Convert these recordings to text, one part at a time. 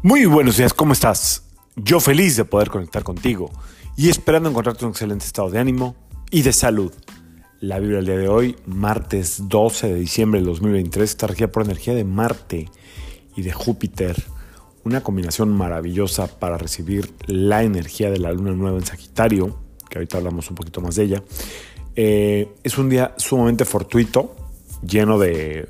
Muy buenos días, ¿cómo estás? Yo feliz de poder conectar contigo y esperando encontrarte un excelente estado de ánimo y de salud. La Biblia del día de hoy, martes 12 de diciembre del 2023, está regida por energía de Marte y de Júpiter. Una combinación maravillosa para recibir la energía de la luna nueva en Sagitario, que ahorita hablamos un poquito más de ella. Eh, es un día sumamente fortuito, lleno de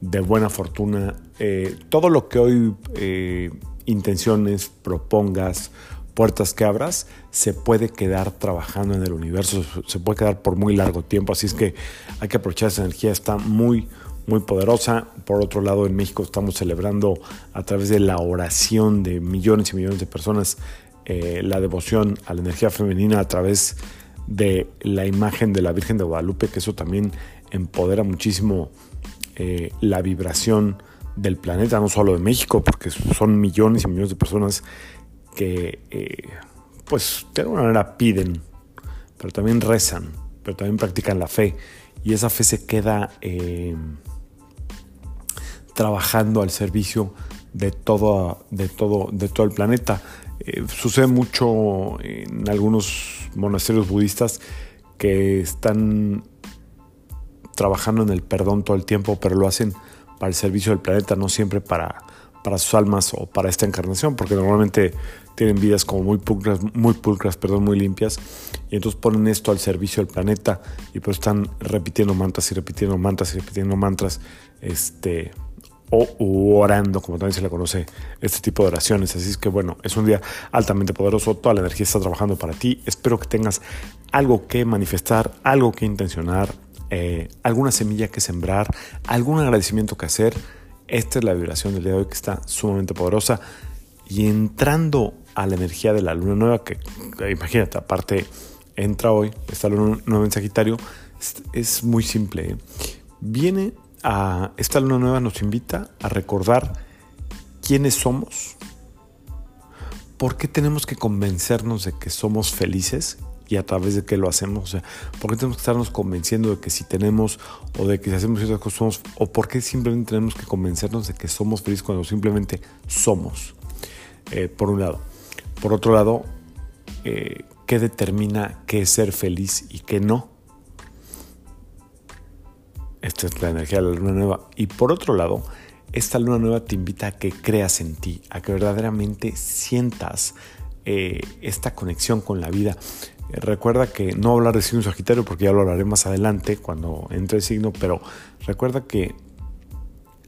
de buena fortuna. Eh, todo lo que hoy eh, intenciones, propongas, puertas que abras, se puede quedar trabajando en el universo, se puede quedar por muy largo tiempo. Así es que hay que aprovechar esa energía, está muy, muy poderosa. Por otro lado, en México estamos celebrando a través de la oración de millones y millones de personas eh, la devoción a la energía femenina a través de la imagen de la Virgen de Guadalupe, que eso también empodera muchísimo eh, la vibración del planeta, no solo de México, porque son millones y millones de personas que, eh, pues, de alguna manera piden, pero también rezan, pero también practican la fe. Y esa fe se queda eh, trabajando al servicio de todo, de todo, de todo el planeta. sucede mucho en algunos monasterios budistas que están trabajando en el perdón todo el tiempo, pero lo hacen para el servicio del planeta, no siempre para, para sus almas o para esta encarnación, porque normalmente tienen vidas como muy pulcras, muy pulcras, perdón, muy limpias, y entonces ponen esto al servicio del planeta y pues están repitiendo mantras y repitiendo mantras y repitiendo mantras, este, o orando, como también se le conoce este tipo de oraciones. Así es que bueno, es un día altamente poderoso, toda la energía está trabajando para ti. Espero que tengas algo que manifestar, algo que intencionar, eh, alguna semilla que sembrar, algún agradecimiento que hacer. Esta es la vibración del día de hoy que está sumamente poderosa. Y entrando a la energía de la luna nueva, que imagínate, aparte entra hoy, esta luna nueva en Sagitario, es, muy simple. ¿eh? Viene a, esta luna nueva nos invita a recordar quiénes somos, por qué tenemos que convencernos de que somos felices y a través de qué lo hacemos. O sea, ¿por qué tenemos que estarnos convenciendo de que si tenemos o de que si hacemos ciertas cosas o por qué simplemente tenemos que convencernos de que somos felices cuando simplemente somos? Eh, por un lado. Por otro lado, eh, ¿qué determina qué es ser feliz y qué no? Esta es la energía de la luna nueva. Y por otro lado, esta luna nueva te invita a que creas en ti, a que verdaderamente sientas eh, esta conexión con la vida. Recuerda que no hablar de signo Sagitario porque ya lo hablaré más adelante cuando entre el signo, pero recuerda que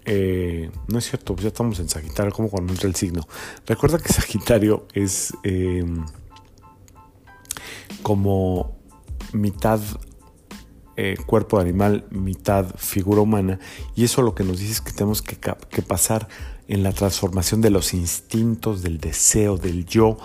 eh, no es cierto, ya estamos en Sagitario, como cuando entra el signo. Recuerda que Sagitario es eh, como mitad cuerpo de animal, mitad figura humana, y eso lo que nos dice es que tenemos que pasar en la transformación de los instintos, del deseo, del yo,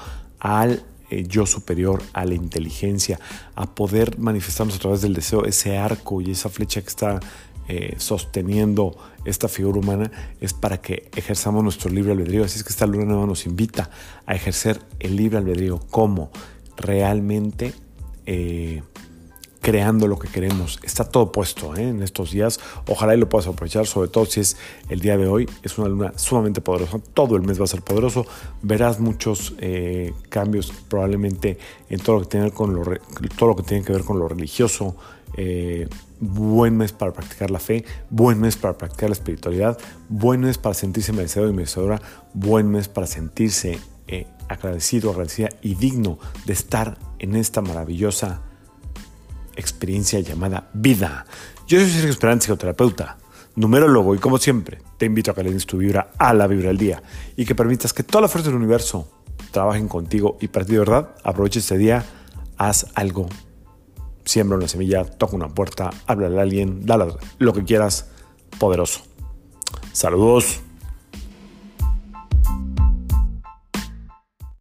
al eh, yo superior a la inteligencia, a poder manifestarnos a través del deseo, ese arco y esa flecha que está eh, sosteniendo esta figura humana es para que ejerzamos nuestro libre albedrío. Así es que esta luna nueva nos invita a ejercer el libre albedrío como realmente eh, creando lo que queremos. Está todo puesto ¿eh? en estos días. Ojalá y lo puedas aprovechar, sobre todo si es el día de hoy. Es una luna sumamente poderosa. Todo el mes va a ser poderoso. Verás muchos eh, cambios probablemente en todo lo que tiene, con lo, todo lo que, tiene que ver con lo religioso. Eh, buen mes para practicar la fe, buen mes para practicar la espiritualidad, buen mes para sentirse merecedor y merecedora, buen mes para sentirse agradecido, agradecida y digno de estar en esta maravillosa experiencia llamada vida. Yo soy Sergio Esperanza, psicoterapeuta, numerólogo y como siempre te invito a que le des tu vibra a la vibra del día y que permitas que toda la fuerza del universo trabajen contigo y para ti de verdad aproveche este día, haz algo, siembra una semilla, toca una puerta, háblale a alguien, dale lo que quieras, poderoso. Saludos.